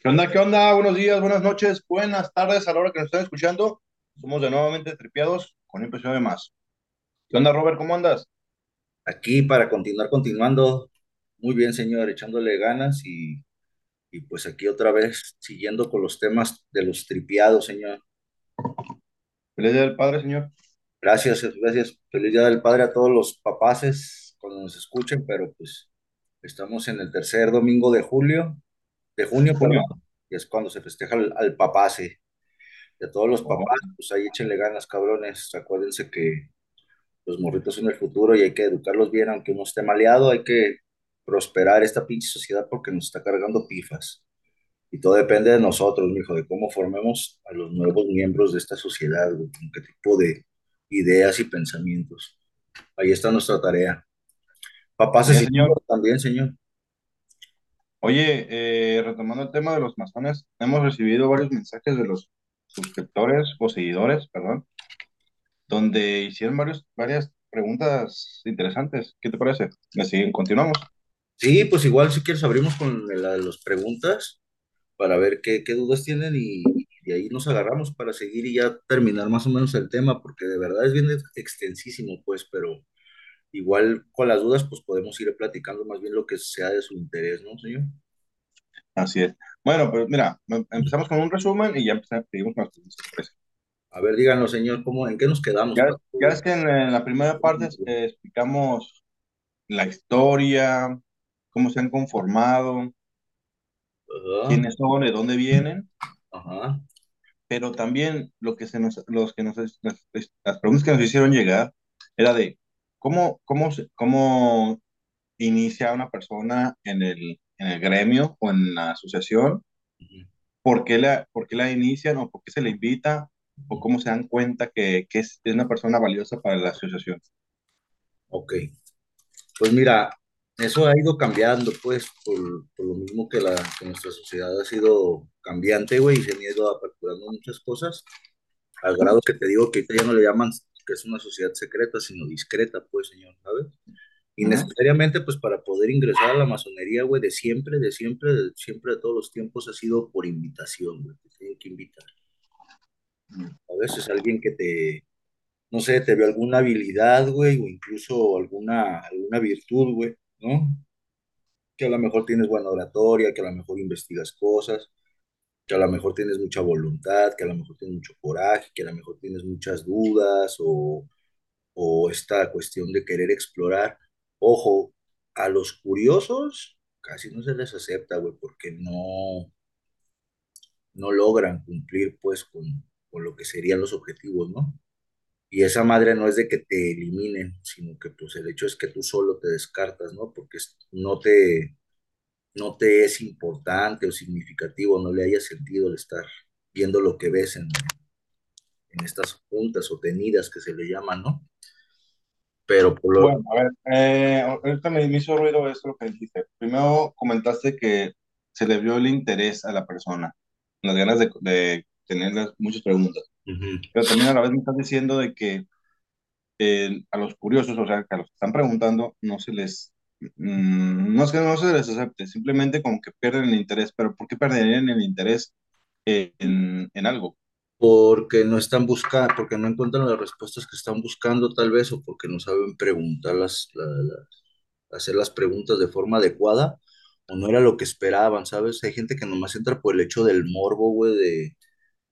¿Qué onda? ¿Qué onda? Buenos días, buenas noches, buenas tardes a la hora que nos están escuchando. Somos de nuevamente tripiados con un episodio de más. ¿Qué onda, Robert? ¿Cómo andas? Aquí para continuar continuando, muy bien, señor, echándole ganas y, y pues aquí otra vez siguiendo con los temas de los tripiados, señor. Feliz Día del Padre, señor. Gracias, gracias. Feliz Día del Padre a todos los papaces cuando nos escuchen, pero pues estamos en el tercer domingo de julio, de junio, Junio. y es cuando se festeja al, al. Y a todos los Oh, papás, pues ahí échenle ganas, cabrones. Acuérdense que los morritos son el futuro y hay que educarlos bien, aunque uno esté maleado, hay que prosperar esta pinche sociedad porque nos está cargando pifas. Y todo depende de nosotros, mijo, de cómo formemos a los nuevos miembros de esta sociedad, güey, con qué tipo de ideas y pensamientos. Ahí está nuestra tarea. Papás y señor. también, señor. Oye, eh, retomando el tema de los masones, hemos recibido varios mensajes de los suscriptores o seguidores, perdón, donde hicieron varios, varias preguntas interesantes. ¿Qué te parece? ¿Me siguen? ¿Continuamos? Sí, pues igual si quieres abrimos con la- las preguntas para ver qué, dudas tienen y, y de ahí nos agarramos para seguir y ya terminar más o menos el tema, porque de verdad es bien ex- extensísimo, pues, pero igual con las dudas, pues podemos ir platicando más bien lo que sea de su interés, ¿no, señor? Así es. Bueno, pues mira, em- empezamos con un resumen y ya empezamos, seguimos con las. A ver, díganos, señor, ¿cómo, en qué nos quedamos? Ya, es que en, en la primera parte eh, explicamos la historia, cómo se han conformado, Ajá, quiénes son, de dónde vienen, ajá, pero también lo que se nos, los que nos, las, las preguntas que nos hicieron llegar era de cómo, cómo, cómo inicia una persona en el, en el gremio o en la asociación, por qué la, por qué la inician o por qué se le invita o cómo se dan cuenta que, que es, es una persona valiosa para la asociación. Ok, pues mira, eso ha ido cambiando, pues, por, por lo mismo que, la, que nuestra sociedad ha sido cambiante, güey, y se han ido aperturando muchas cosas, al grado que te digo que ahorita ya no le llaman que es una sociedad secreta, sino discreta, pues, señor, ¿sabes? Y necesariamente, pues, para poder ingresar a la masonería, güey, de siempre, de siempre, de siempre, de todos los tiempos, ha sido por invitación, güey, te tienen que invitar. A veces alguien que te, no sé, te ve alguna habilidad, güey, o incluso alguna, alguna virtud, güey, ¿no? Que a lo mejor tienes buena oratoria, que a lo mejor investigas cosas, que a lo mejor tienes mucha voluntad, que a lo mejor tienes mucho coraje, que a lo mejor tienes muchas dudas o, o esta cuestión de querer explorar. Ojo, a los curiosos casi no se les acepta, güey, porque no, no logran cumplir, pues, con, con lo que serían los objetivos, ¿no? Y esa madre no es de que te eliminen, sino que pues el hecho es que tú solo te descartas, ¿no? Porque no te, no te es importante o significativo, no le haya sentido el estar viendo lo que ves en, en estas juntas o tenidas que se le llaman, ¿no? Pero por lo... Bueno, a ver, eh, ahorita me, hizo ruido esto lo que dijiste. Primero comentaste que se le vio el interés a la persona, las ganas de, de tener las- muchas preguntas, Ujú. pero también a la vez me estás diciendo de que eh, a los curiosos, o sea, que a los que están preguntando, no se les, mm, no es que no se les acepte, simplemente como que pierden el interés, pero ¿por qué perderían el interés en, en algo? Porque no están buscando, porque no encuentran las respuestas que están buscando tal vez, o porque no saben preguntar las, la- la- hacer las preguntas de forma adecuada, o no era lo que esperaban, ¿sabes? Hay gente que nomás entra por el hecho del morbo, güey, de,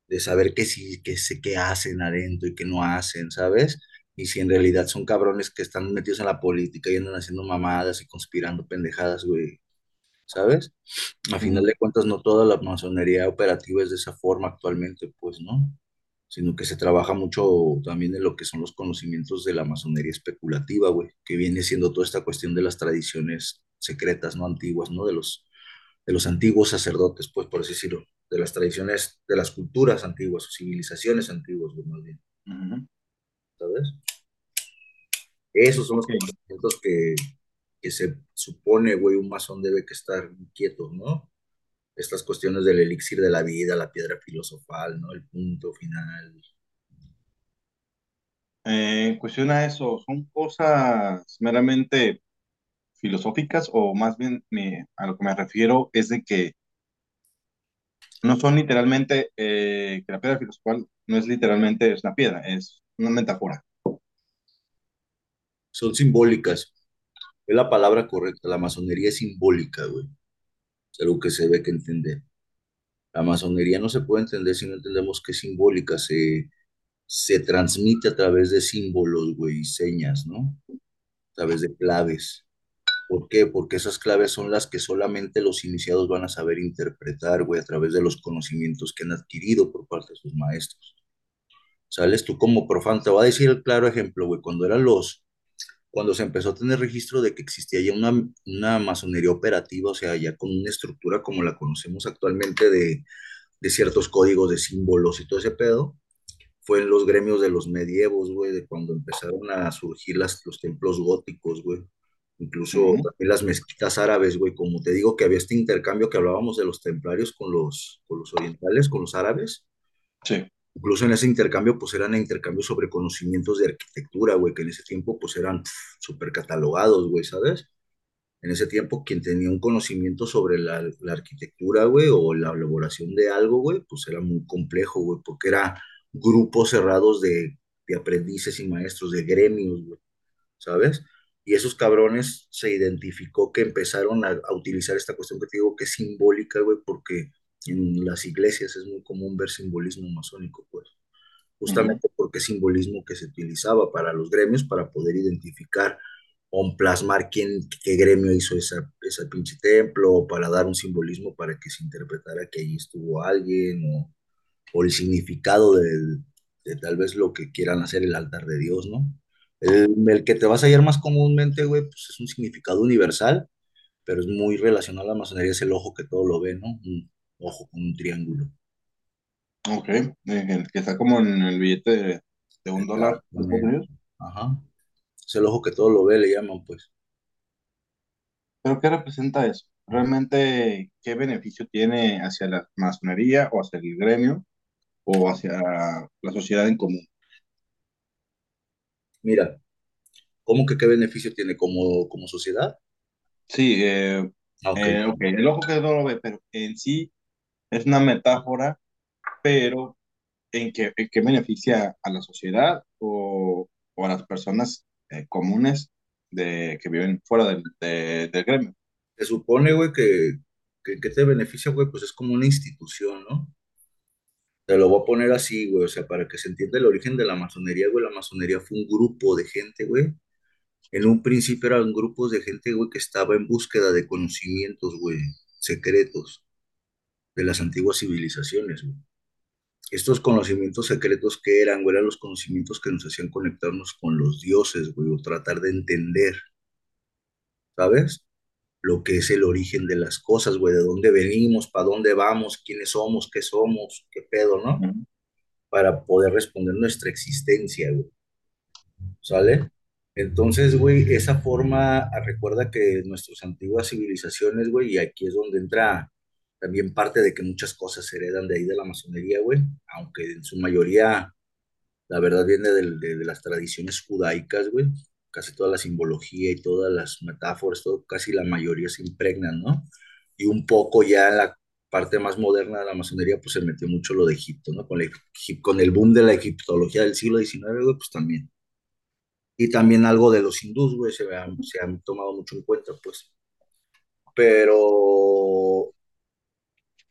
de saber qué sí, qué sé, qué hacen adentro y qué no hacen, ¿sabes? Y si en realidad son cabrones que están metidos en la política y andan haciendo mamadas y conspirando pendejadas, güey, ¿sabes? A final de cuentas, no toda la masonería operativa es de esa forma actualmente, pues, ¿no? Sino que se trabaja mucho también en lo que son los conocimientos de la masonería especulativa, güey, que viene siendo toda esta cuestión de las tradiciones secretas, ¿no? Antiguas, ¿no? De los, de los antiguos sacerdotes, pues, por así decirlo, de las tradiciones, de las culturas antiguas o civilizaciones antiguas, güey, más bien, Ujú. ¿Sabes? Esos son los Ok. conocimientos que, que se supone, güey, un masón debe que estar quieto, ¿no? estas cuestiones del elixir de la vida, la piedra filosofal, ¿no? El punto final. Eh, en cuestión a eso, ¿son cosas meramente filosóficas o más bien me- a lo que me refiero es de que no son literalmente, eh, que la piedra filosofal no es literalmente es una piedra, es una metáfora. Son simbólicas. Es la palabra correcta. La masonería es simbólica, güey. Es algo que se ve que entender. La masonería no se puede entender si no entendemos que es simbólica. Se, se transmite a través de símbolos, güey, y señas, ¿no? A través de claves. ¿Por qué? Porque esas claves son las que solamente los iniciados van a saber interpretar, güey, a través de los conocimientos que han adquirido por parte de sus maestros. ¿Sales? Tú como profano, te voy a decir el claro ejemplo, güey, cuando eran los, cuando se empezó a tener registro de que existía ya una, una masonería operativa, o sea, ya con una estructura como la conocemos actualmente de, de ciertos códigos de símbolos y todo ese pedo, fue en los gremios de los medievos, güey, de cuando empezaron a surgir las, los templos góticos, güey. Incluso también las mezquitas árabes, güey, como te digo que había este intercambio que hablábamos de los templarios con los, con los orientales, con los árabes. Sí. Incluso en ese intercambio, pues eran intercambios sobre conocimientos de arquitectura, güey, que en ese tiempo, pues eran súper catalogados, güey, ¿sabes? En ese tiempo, quien tenía un conocimiento sobre la, la arquitectura, güey, o la elaboración de algo, güey, pues era muy complejo, güey, porque era grupos cerrados de, de aprendices y maestros, de gremios, güey, ¿sabes? Y esos cabrones se identificó que empezaron a, a utilizar esta cuestión que te digo que es simbólica, güey, porque en las iglesias es muy común ver simbolismo masónico, pues justamente porque es simbolismo que se utilizaba para los gremios para poder identificar o plasmar quién, qué gremio hizo esa, ese pinche templo, o para dar un simbolismo para que se interpretara que allí estuvo alguien, o, o el significado del, de tal vez lo que quieran hacer el altar de Dios, ¿no? El, el que te vas a hallar más comúnmente, güey, pues es un significado universal, pero es muy relacionado a la masonería, es el ojo que todo lo ve, ¿no? Un ojo con un triángulo. Ok. Eh, el que está como en el billete de, de un dólar. Ajá. Es el ojo que todo lo ve, le llaman, pues. ¿Pero qué representa eso? ¿Realmente qué beneficio tiene hacia la masonería o hacia el gremio o hacia la sociedad en común? Mira, ¿cómo que qué beneficio tiene como, como sociedad? Sí, eh, Ah, ok. eh, ok, el ojo que no lo ve, pero en sí es una metáfora, pero ¿en qué, en beneficia a la sociedad o, o a las personas eh, comunes de, que viven fuera del, de- del gremio? Se supone, güey, que, que, que te beneficia, güey, pues es como una institución, ¿no? Te lo voy a poner así, güey, o sea, para que se entienda el origen de la masonería, güey, la masonería fue un grupo de gente, güey. En un principio eran grupos de gente, güey, que estaba en búsqueda de conocimientos, güey, secretos de las antiguas civilizaciones, güey. Estos conocimientos secretos que eran, güey, eran los conocimientos que nos hacían conectarnos con los dioses, güey, o tratar de entender, ¿sabes? Lo que es el origen de las cosas, güey, de dónde venimos, para dónde vamos, quiénes somos, qué somos, qué pedo, ¿no? Para poder responder nuestra existencia, güey, ¿sale? Entonces, güey, esa forma, ah, recuerda que nuestras antiguas civilizaciones, güey, y aquí es donde entra también parte de que muchas cosas se heredan de ahí de la masonería, güey, aunque en su mayoría La verdad viene de, las tradiciones judaicas, güey. Casi toda la simbología y todas las metáforas, todo, casi la mayoría se impregnan, ¿no? Y un poco ya en la parte más moderna de la masonería, pues se metió mucho lo de Egipto, ¿no? Con, la con el boom de la egiptología del siglo XIX, güey, pues también. Y también algo de los hindús, güey, se se han tomado mucho en cuenta, pues. Pero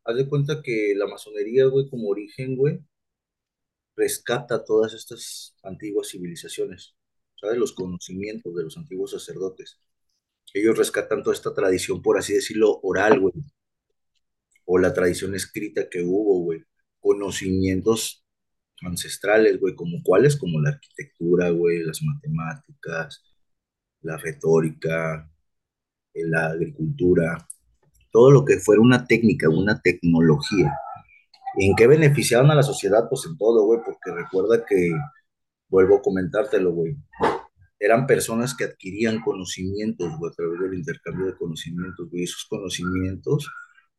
haz de cuenta que la masonería, güey, como origen, güey, rescata todas estas antiguas civilizaciones, ¿sabes? Los conocimientos de los antiguos sacerdotes. Ellos rescatan toda esta tradición, por así decirlo, oral, güey, o la tradición escrita que hubo, güey. Conocimientos ancestrales, güey, como cuáles, como la arquitectura, güey, las matemáticas, la retórica, la agricultura, todo lo que fuera una técnica, una tecnología. ¿En qué beneficiaron a la sociedad? Pues en todo, güey, porque recuerda que, vuelvo a comentártelo, güey, eran personas que adquirían conocimientos, güey, a través del intercambio de conocimientos, güey, esos conocimientos,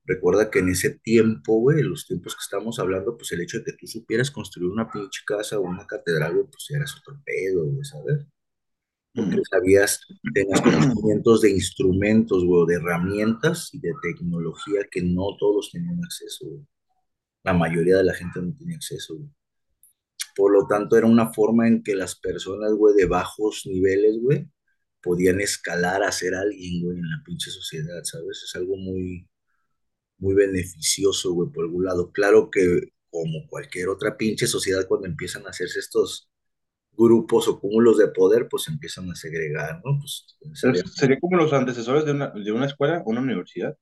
recuerda que en ese tiempo, güey, los tiempos que estamos hablando, pues el hecho de que tú supieras construir una pinche casa o una catedral, güey, pues eras otro pedo, güey, ¿sabes? Porque sabías, tenías conocimientos de instrumentos, güey, de herramientas y de tecnología que no todos tenían acceso. La mayoría de la gente no tenía acceso. Por lo tanto, era una forma en que las personas, güey, de bajos niveles, güey, podían escalar a ser alguien, güey, en la pinche sociedad, ¿sabes? Es algo muy, muy beneficioso, güey, por algún lado. Claro que como cualquier otra pinche sociedad, cuando empiezan a hacerse estos grupos o cúmulos de poder, pues empiezan a segregar, ¿no? Pues sería, sería como los antecesores de una, de una escuela o una universidad.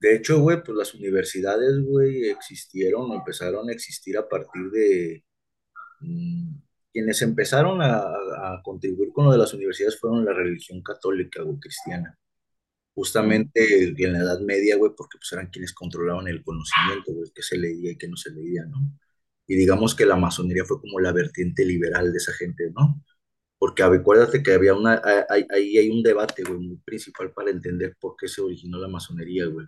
De hecho, güey, pues las universidades, güey, existieron o empezaron a existir a partir de... Mmm, quienes empezaron a, a, contribuir con lo de las universidades fueron la religión católica o cristiana. Justamente en la Edad Media, güey, porque pues eran quienes controlaban el conocimiento, güey, que se leía y que no se leía, ¿no? Y digamos que la masonería fue como la vertiente liberal de esa gente, ¿no? Porque acuérdate que había una, ahí hay, un debate, güey, muy principal para entender por qué se originó la masonería, güey.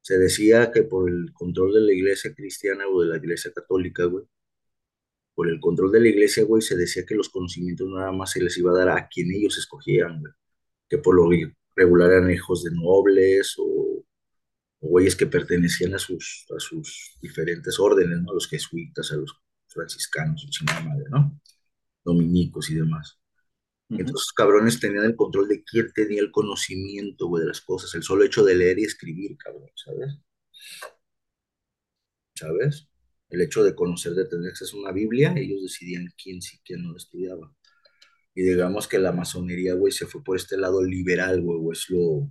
Se decía que por el control de la iglesia cristiana o de la iglesia católica, güey, por el control de la iglesia, güey, se decía que los conocimientos nada más se les iba a dar a quien ellos escogieran, güey. Que por lo regular eran hijos de nobles o, o güeyes que pertenecían a sus, a sus diferentes órdenes, ¿no? A los jesuitas, a los franciscanos, chingada madre, ¿no? Dominicos y demás. Uh -huh. Entonces, cabrones tenían el control de quién tenía el conocimiento, güey, de las cosas. El solo hecho de leer y escribir, cabrón, ¿sabes? ¿Sabes? El hecho de conocer, de tener acceso a una Biblia, ellos decidían quién sí, quién no estudiaba. Y digamos que la masonería, güey, se fue por este lado liberal, güey, es lo,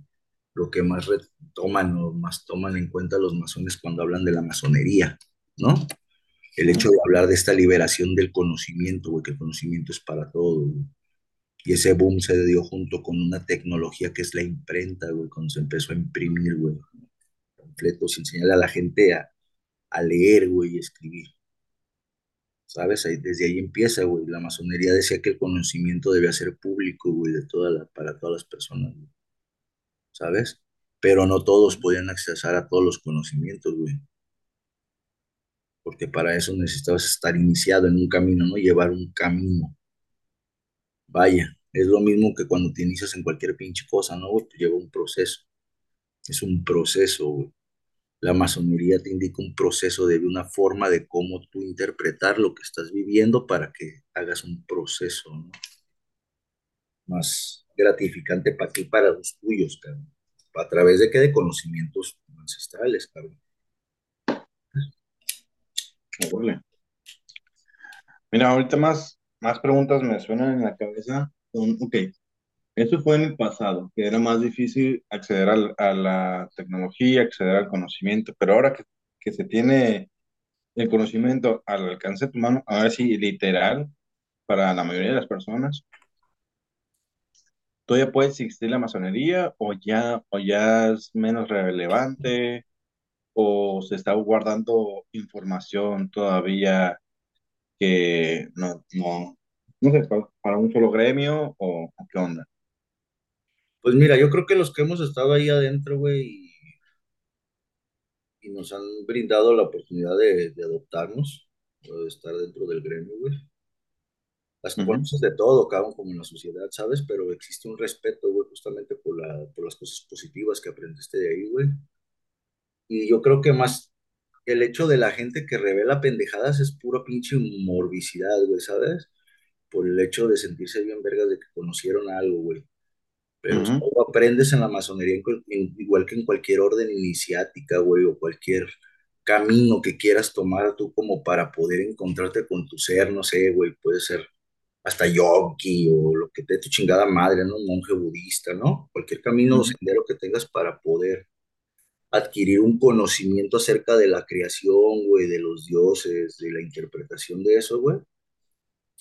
lo que más toman o más toman en cuenta los masones cuando hablan de la masonería, ¿no? El hecho de hablar de esta liberación del conocimiento, güey, que el conocimiento es para todo, güey. Y ese boom se dio junto con una tecnología que es la imprenta, güey, cuando se empezó a imprimir, güey, completos, enseñarle a la gente a, leer, güey, y escribir. ¿Sabes? Desde ahí empieza, güey. La masonería decía que el conocimiento debía ser público, güey, de toda la, para todas las personas, güey. ¿Sabes? Pero no todos podían accesar a todos los conocimientos, güey. Porque para eso necesitabas estar iniciado en un camino, ¿no? Llevar un camino. Vaya, es lo mismo que cuando te inicias en cualquier pinche cosa, ¿no? Lleva un proceso. Es un proceso, güey. La masonería te indica un proceso de una forma de cómo tú interpretar lo que estás viviendo para que hagas un proceso ¿no? más gratificante para ti, para los tuyos, cabrón. ¿A través de qué? De conocimientos ancestrales, cabrón. Mira, ahorita más, más preguntas me suenan en la cabeza. Ok, esto fue en el pasado, que era más difícil acceder al, a la tecnología, acceder al conocimiento, pero ahora que, que, se tiene el conocimiento al alcance de tu mano, ahora sí, literal, para la mayoría de las personas, ¿todavía puede existir la masonería o ya, o ya es menos relevante o se está guardando información todavía que no, no, no sé, para un solo gremio o, o qué onda? Pues mira, yo creo que los que hemos estado ahí adentro, güey, y, nos han brindado la oportunidad de, de adoptarnos, de estar dentro del gremio, güey. Las uh -huh. conoces de todo, cabrón, como en la sociedad, ¿sabes? Pero existe un respeto, güey, justamente por, la, por las cosas positivas que aprendiste de ahí, güey. Y yo creo que más el hecho de la gente que revela pendejadas es pura pinche morbicidad, güey, ¿sabes? Por el hecho de sentirse bien vergas de que conocieron algo, güey pero uh -huh. aprendes en la masonería igual que en cualquier orden iniciática, güey, o cualquier camino que quieras tomar tú como para poder encontrarte con tu ser, no sé, güey, puede ser hasta yogi o lo que te dé tu chingada madre, ¿no? Un monje budista, ¿no? Cualquier camino o sendero que tengas para poder adquirir un conocimiento acerca de la creación, güey, de los dioses, de la interpretación de eso, güey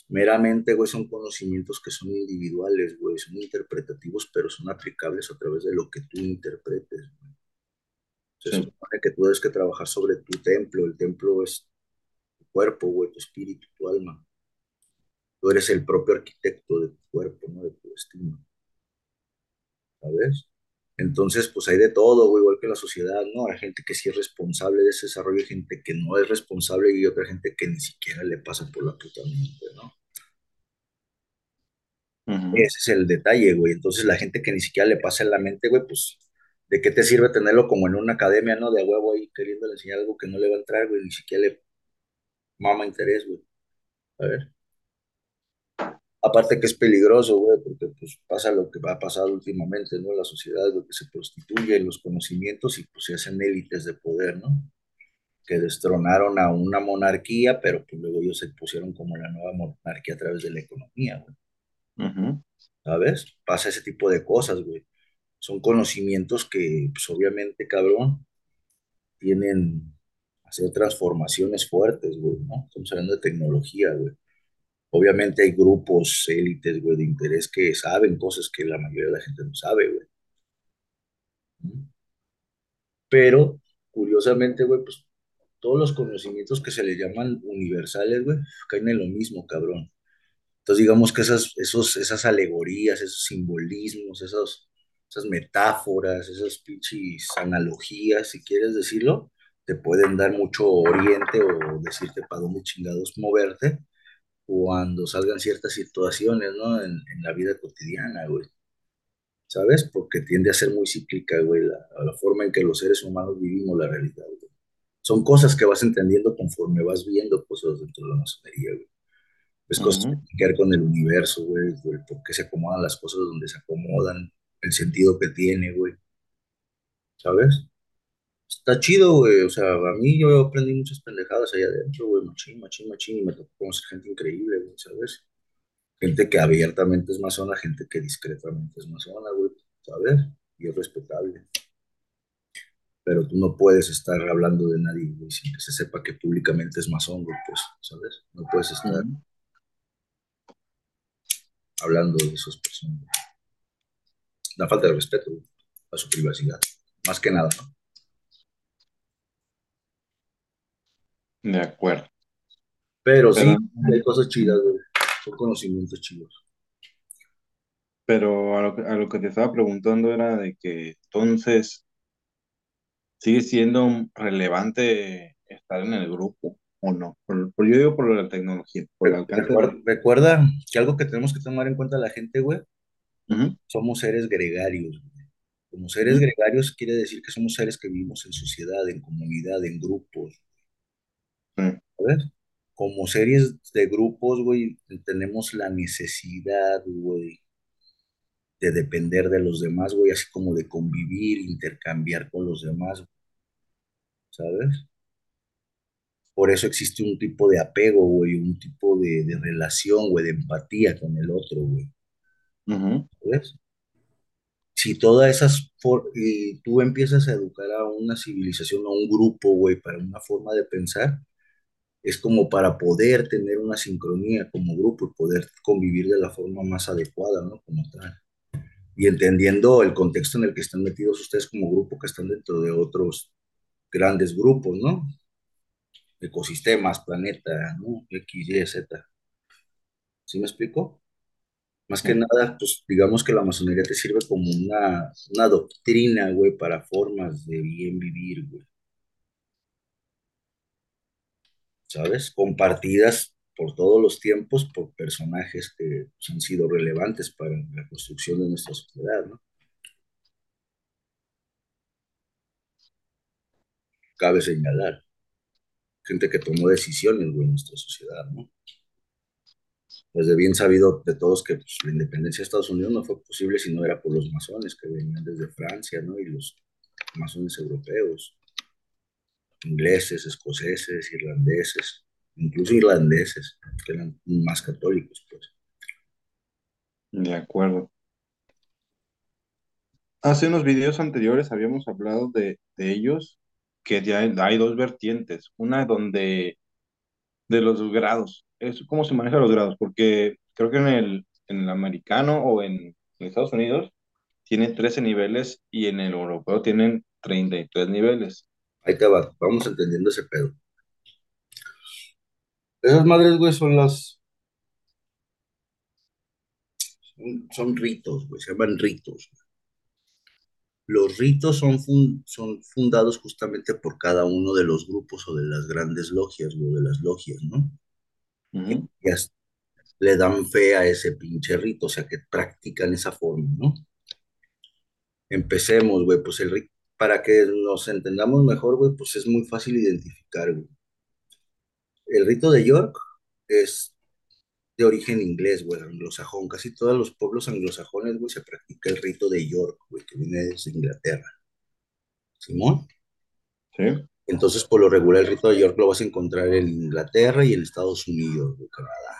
meramente, güey, son conocimientos que son individuales, güey, son interpretativos, pero son aplicables a través de lo que tú interpretes, güey. Se sí. supone que tú debes que trabajar sobre tu templo, el templo es tu cuerpo, güey, tu espíritu, tu alma. Tú eres el propio arquitecto de tu cuerpo, ¿no? De tu destino. ¿Sabes? Entonces, pues hay de todo, güey, igual que la sociedad, ¿no? Hay gente que sí es responsable de ese desarrollo, hay gente que no es responsable y otra gente que ni siquiera le pasa por la puta mente, ¿no? Uh -huh. Ese es el detalle, güey. Entonces, la gente que ni siquiera le pasa en la mente, güey, pues ¿De qué te sirve tenerlo como en una academia, no? De huevo ahí queriéndole enseñar algo que no le va a entrar, güey, ni siquiera le mama interés, güey. A ver. Aparte que es peligroso, güey, porque pues pasa lo que ha pasado últimamente, ¿no? La sociedad, güey, que se prostituye los conocimientos y pues se hacen élites de poder, ¿no? Que destronaron a una monarquía, pero pues luego ellos se pusieron como la nueva monarquía a través de la economía, güey. ¿Sabes? Pasa ese tipo de cosas, güey. Son conocimientos que, pues obviamente, cabrón, tienen hacer transformaciones fuertes, güey, ¿no? Estamos hablando de tecnología, güey. Obviamente hay grupos, élites, güey, de interés que saben cosas que la mayoría de la gente no sabe, güey. ¿Mm? Pero, curiosamente, güey, pues todos los conocimientos que se le llaman universales, güey, caen en lo mismo, cabrón. Entonces, digamos que esas, esos, esas alegorías, esos simbolismos, esos, esas metáforas, esas pinches analogías, si quieres decirlo, te pueden dar mucho oriente o decirte para dónde chingados moverte cuando salgan ciertas situaciones, ¿no? En, en la vida cotidiana, güey. ¿Sabes? Porque tiende a ser muy cíclica, güey, la, la forma en que los seres humanos vivimos la realidad, güey. Son cosas que vas entendiendo conforme vas viendo cosas dentro de la masonería, güey. Es cosas que ujú, tienen que ver con el universo, güey, güey, por qué se acomodan las cosas donde se acomodan, el sentido que tiene, güey, ¿sabes? Está chido, güey, o sea, a mí yo aprendí muchas pendejadas allá adentro, güey, machín, machín, machín, y me tocó conocer gente increíble, güey, ¿sabes? Gente que abiertamente es masona, gente que discretamente es masona, güey, ¿sabes? Y es respetable. Pero tú no puedes estar hablando de nadie, güey, sin que se sepa que públicamente es masón, güey, pues, ¿sabes? No puedes estar hablando de esas personas. Da falta de respeto, güey, a su privacidad, más que nada, ¿no? De acuerdo. Pero sí, hay cosas chidas, güey, son conocimientos chidos. pero a lo que, a lo que te estaba preguntando era de que entonces sigue siendo relevante estar en el grupo o no. Por, por- yo digo por la tecnología, por el Re- alcance. Recuerda, recuerda que algo que tenemos que tomar en cuenta la gente, güey, Ujú, somos seres gregarios, güey. Como seres ujú, gregarios quiere decir que somos seres que vivimos en sociedad, en comunidad, en grupos, ¿sabes? Como seres de grupos, güey, tenemos la necesidad, güey, de depender de los demás, güey, así como de convivir, intercambiar con los demás, ¿sabes? Por eso existe un tipo de apego, güey, un tipo de, de relación, güey, de empatía con el otro, güey, ujú, ¿sabes? Si todas esas, y tú empiezas a educar a una civilización, a un grupo, güey, para una forma de pensar, es como para poder tener una sincronía como grupo y poder convivir de la forma más adecuada, ¿no? Como tal. Y entendiendo el contexto en el que están metidos ustedes como grupo, que están dentro de otros grandes grupos, ¿no? Ecosistemas, planeta, ¿no? X, Y, Z. ¿Sí me explico? Más que nada, pues digamos que la masonería te sirve como una, una doctrina, güey, para formas de bien vivir, güey, ¿sabes? Compartidas por todos los tiempos por personajes que han sido relevantes para la construcción de nuestra sociedad, ¿no? Cabe señalar, gente que tomó decisiones, en nuestra sociedad, ¿no? Pues de bien sabido de todos que pues, la independencia de Estados Unidos no fue posible si no era por los masones que venían desde Francia, ¿no? Y los masones europeos. Ingleses, escoceses, irlandeses, incluso irlandeses, que eran más católicos, pues. de acuerdo. Hace unos videos anteriores habíamos hablado de, de ellos, que ya hay, dos vertientes. Una donde de los grados, es cómo se manejan los grados, porque creo que en el, en el americano o en, en Estados Unidos tienen 13 niveles y en el europeo tienen 33 niveles. Ahí te va, vamos entendiendo ese pedo. Esas madres, güey, son las, son, son ritos, güey, se llaman ritos. Los ritos son, fun- son fundados justamente por cada uno de los grupos o de las grandes logias, güey, de las logias, ¿no? Ellas le dan fe a ese pinche rito, o sea, que practican esa forma, ¿no? Empecemos, güey, pues el rito, para que nos entendamos mejor, güey, pues es muy fácil identificar, güey. El rito de York es de origen inglés, güey, anglosajón. Casi todos los pueblos anglosajones, güey, se practica el rito de York, güey, que viene desde Inglaterra. ¿Simón? Sí. Entonces, por lo regular, el rito de York lo vas a encontrar en Inglaterra y en Estados Unidos, güey, Canadá.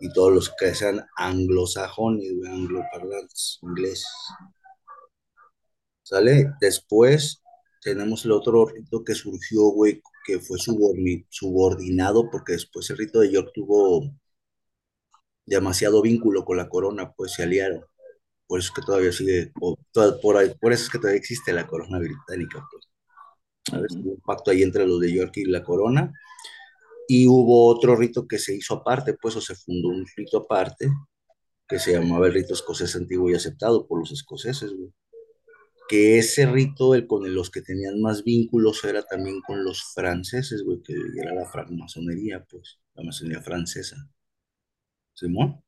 Y todos los que sean anglosajones, güey, angloparlantes, ingleses. ¿Sale? Después tenemos el otro rito que surgió, güey, que fue subordinado, porque después el rito de York tuvo demasiado vínculo con la corona, pues se aliaron. Por eso es que todavía sigue, por, por, eso es que todavía existe la corona británica, pues. ¿Sabes? Hubo un pacto ahí entre los de York y la corona. Y hubo otro rito que se hizo aparte, pues, o se fundó un rito aparte, que se llamaba el rito escocés antiguo y aceptado por los escoceses, güey que ese rito, el con los que tenían más vínculos, era también con los franceses, güey, que era la francmasonería, pues, la masonería francesa. ¿Simón?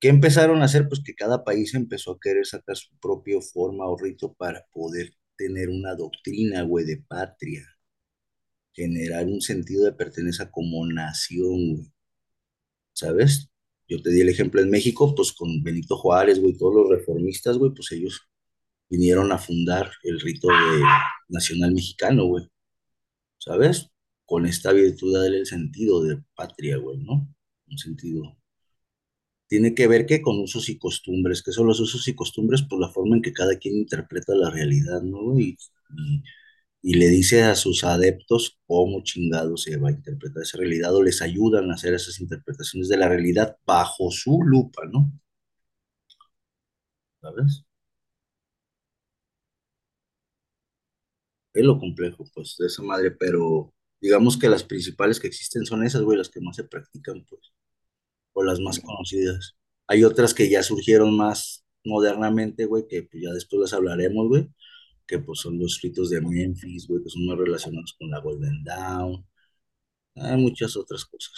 ¿Qué empezaron a hacer? Pues que cada país empezó a querer sacar su propia forma o rito para poder tener una doctrina, güey, de patria. Generar un sentido de pertenencia como nación, güey. ¿Sabes? Yo te di el ejemplo en México, pues con Benito Juárez, güey, todos los reformistas, güey, pues ellos vinieron a fundar el rito nacional mexicano, güey. ¿Sabes? Con esta virtud del sentido de patria, güey, ¿no? Un sentido. Tiene que ver que con usos y costumbres, que son los usos y costumbres por la forma en que cada quien interpreta la realidad, ¿no? Y, y, y le dice a sus adeptos cómo chingado se va a interpretar esa realidad o les ayudan a hacer esas interpretaciones de la realidad bajo su lupa, ¿no? ¿Sabes? Es lo complejo, pues, de esa madre, pero digamos que las principales que existen son esas, güey, las que más se practican, pues, o las más conocidas. Hay otras que ya surgieron más modernamente, güey, que pues, ya después las hablaremos, güey, que pues son los ritos de Memphis, güey, que son más relacionados con la Golden Dawn, hay muchas otras cosas.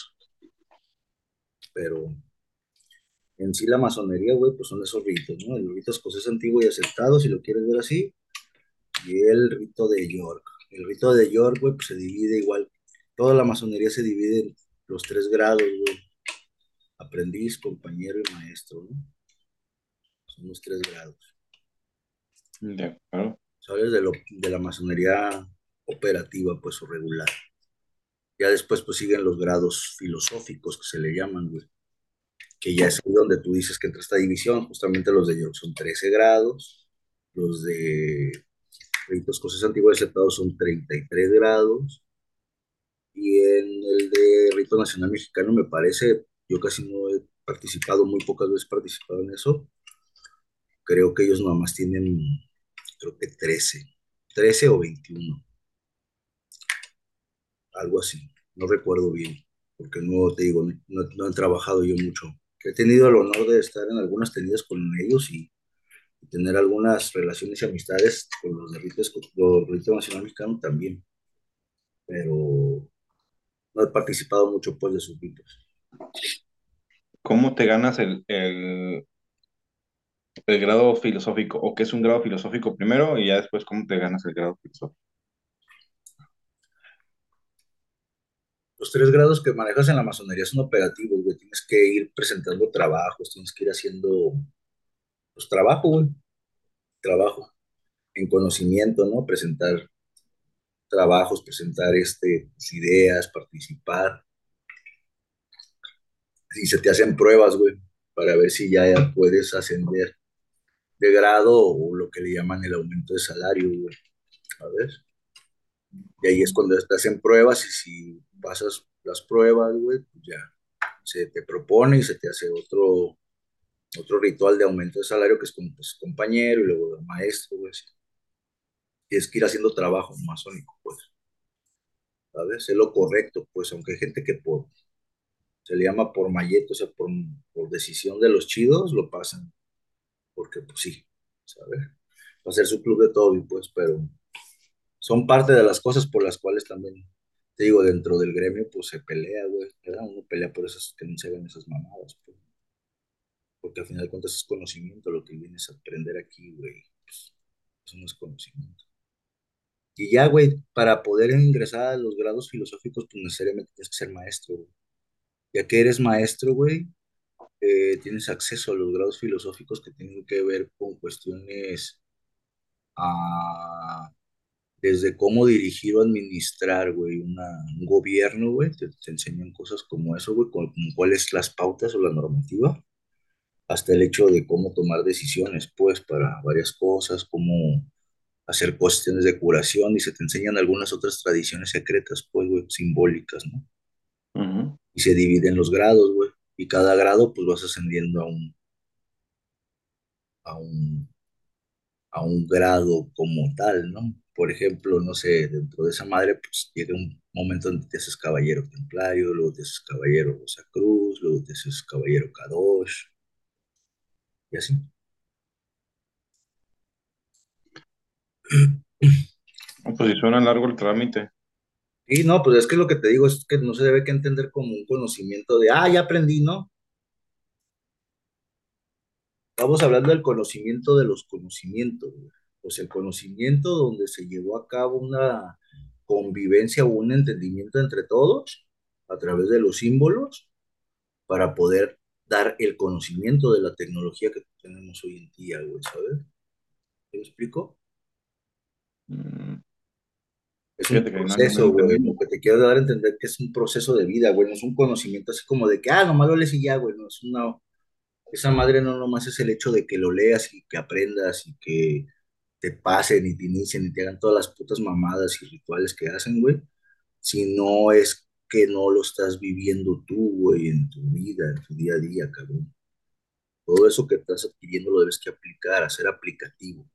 Pero en sí la masonería, güey, pues son esos ritos, ¿no? El rito escocés antiguo y aceptado, si lo quieres ver así, y el rito de York. El rito de York, güey, pues se divide igual. Toda la masonería se divide en los tres grados, güey. Aprendiz, compañero y maestro, ¿no? Son los tres grados. De acuerdo. ¿Sabes? De, lo, de la masonería operativa, pues, o regular. Ya después, pues, siguen los grados filosóficos que se le llaman, güey. Que ya es ahí donde tú dices que entra esta división. Justamente los de York son 13 grados. Los de ritos cosas antiguas aceptados son 33 grados. Y en el de rito nacional mexicano me parece, yo casi no he participado, muy pocas veces participado en eso. Creo que ellos nada más tienen, creo que 13, 13 o 21. Algo así, no recuerdo bien, porque no te digo, no, no he trabajado yo mucho. He tenido el honor de estar en algunas tenidas con ellos y tener algunas relaciones y amistades con los de Rito, Nacional Mexicano también, pero no he participado mucho pues de sus ritos. ¿Cómo te ganas el, el, el grado filosófico? ¿O qué es un grado filosófico primero y ya después cómo te ganas el grado filosófico? Los tres grados que manejas en la masonería son operativos, güey. Tienes que ir presentando trabajos, tienes que ir haciendo pues, trabajo, güey. Trabajo en conocimiento, ¿no? Presentar trabajos, presentar este, tus ideas, participar. Si se te hacen pruebas, güey, para ver si ya puedes ascender de grado o lo que le llaman el aumento de salario, güey. A ver. Y ahí es cuando te hacen pruebas y si pasas las pruebas, güey, pues ya se te propone y se te hace otro otro ritual de aumento de salario que es como pues, compañero y luego maestro, güey. Y es que ir haciendo trabajo masónico, pues. ¿Sabes? Es lo correcto, pues, aunque hay gente que por, se le llama por malleto, o sea, por, decisión de los chidos, lo pasan. Porque, pues sí, ¿sabes? Va a ser su club de todo, pues, pero son parte de las cosas por las cuales también, te digo, dentro del gremio, pues se pelea, güey. Uno pelea por esas que no se ven esas mamadas, pues porque al final de cuentas es conocimiento lo que vienes a aprender aquí, güey. pues, eso no es conocimiento. Y ya, güey, para poder ingresar a los grados filosóficos, pues necesariamente tienes que ser maestro, güey. Ya que eres maestro, güey, eh, tienes acceso a los grados filosóficos que tienen que ver con cuestiones ah, desde cómo dirigir o administrar, güey, un gobierno, güey, te, enseñan cosas como eso, güey, como, como cuáles las pautas o la normativa, hasta el hecho de cómo tomar decisiones, pues, para varias cosas, cómo hacer cuestiones de curación y se te enseñan algunas otras tradiciones secretas, pues, güey, simbólicas, ¿no? Y se dividen los grados, güey, y cada grado, pues, vas ascendiendo a un, a un, a un grado como tal, ¿no? Por ejemplo, no sé, dentro de esa madre, pues llega un momento donde te haces caballero templario, luego te haces caballero Rosa Cruz, luego te haces caballero Kadosh, y así. No, Pues si suena largo el trámite. Y no, pues es que lo que te digo es que no se debe que entender como un conocimiento de, ah, ya aprendí, ¿no? Estamos hablando del conocimiento de los conocimientos, güey. Pues el conocimiento donde se llevó a cabo una convivencia o un entendimiento entre todos a través de los símbolos para poder dar el conocimiento de la tecnología que tenemos hoy en día, güey, ¿sabes? ¿Me explico? Mm, Es un Fíjate me proceso, güey, lo que te quiero dar a entender que es un proceso de vida, güey, no es un conocimiento así como de que, ah, nomás lo lees y ya, güey, no, es una, esa madre no nomás es el hecho de que lo leas y que aprendas y que te pasen y te inicien y te hagan todas las putas mamadas y rituales que hacen, güey, sino es que no lo estás viviendo tú, güey, en tu vida, en tu día a día, cabrón. Todo eso que estás adquiriendo lo debes que aplicar, hacer aplicativo,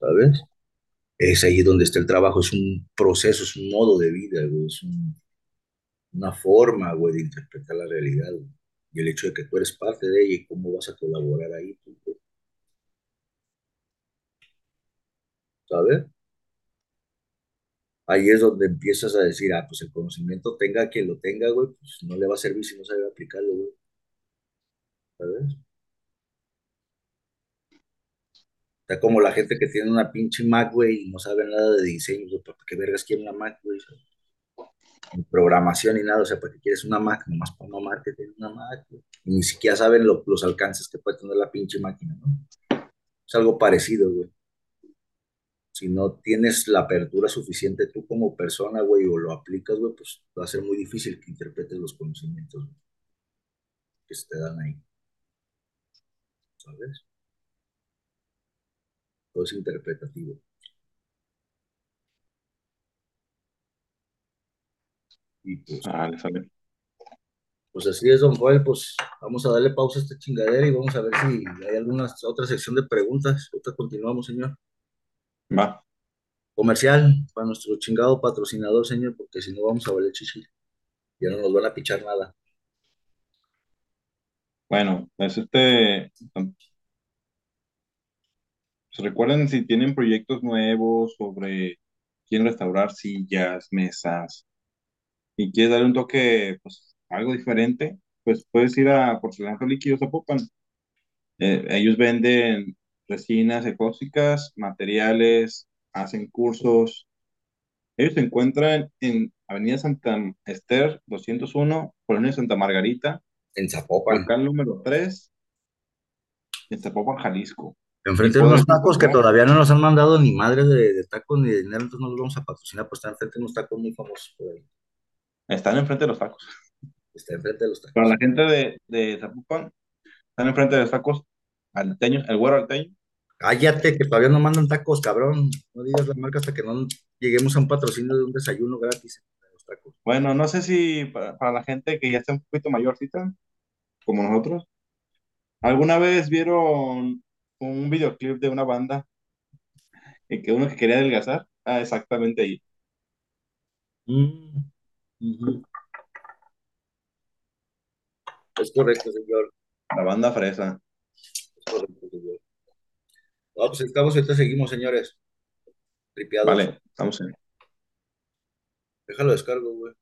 ¿sabes? Es ahí donde está el trabajo, es un proceso, es un modo de vida, es un- una forma, güey, de interpretar la realidad. Y el hecho de que tú eres parte de ella y cómo vas a colaborar ahí, tú, güey, ¿sabes? Ahí es donde empiezas a decir, ah, pues el conocimiento tenga quien lo tenga, güey, pues no le va a servir si no sabe aplicarlo, güey, ¿sabes? Está como la gente que tiene una pinche Mac, güey, y no sabe nada de diseño, güey, ¿para qué vergas quiere una Mac, güey? Ni programación ni nada, o sea, ¿para qué quieres una Mac? Nomás para mamar que tiene una Mac, güey. Y ni siquiera saben lo- los alcances que puede tener la pinche máquina, ¿no? Es algo parecido, güey. Si no tienes la apertura suficiente tú como persona, güey, o lo aplicas, güey, pues va a ser muy difícil que interpretes los conocimientos que se te dan ahí, ¿sabes? Todo es interpretativo. Y pues, Sale, sale. pues así es, don Joel, pues vamos a darle pausa a esta chingadera y vamos a ver si hay alguna otra sección de preguntas. Ahorita continuamos, señor. Va. Comercial para nuestro chingado patrocinador, señor, porque si no vamos a valer chichi. Ya no nos van a pichar nada. Bueno, es este. pues recuerden si tienen proyectos nuevos sobre quieren restaurar sillas, mesas y quieres darle un toque, pues algo diferente, pues puedes ir a Porcelanato Líquido Zapopan. Eh, ellos venden resinas ecóxicas, materiales, hacen cursos. Ellos se encuentran en Avenida Santa Esther 201, Colonia Santa Margarita, En Zapopan. local número 3, en Zapopan, Jalisco. Enfrente de unos tacos que todavía no nos han mandado ni madre de, de tacos ni de dinero, entonces no los vamos a patrocinar, pues está enfrente de unos tacos muy famosos por ahí. Están enfrente de los tacos. Está enfrente de los tacos. Para la gente de, de Zapopan, están enfrente de los tacos el güero alteño. Cállate, que todavía no mandan tacos, cabrón. No digas la marca hasta que no lleguemos a un patrocinio de un desayuno gratis los tacos. Bueno, no sé si para, para la gente que ya está un poquito mayorcita, como nosotros, ¿alguna vez vieron un videoclip de una banda en que uno que quería adelgazar? Ah, exactamente ahí. Mm. Es correcto, señor. La banda fresa. No, pues estamos, ahorita seguimos, señores. Tripeados. Vale, estamos en. Déjalo descargo, güey.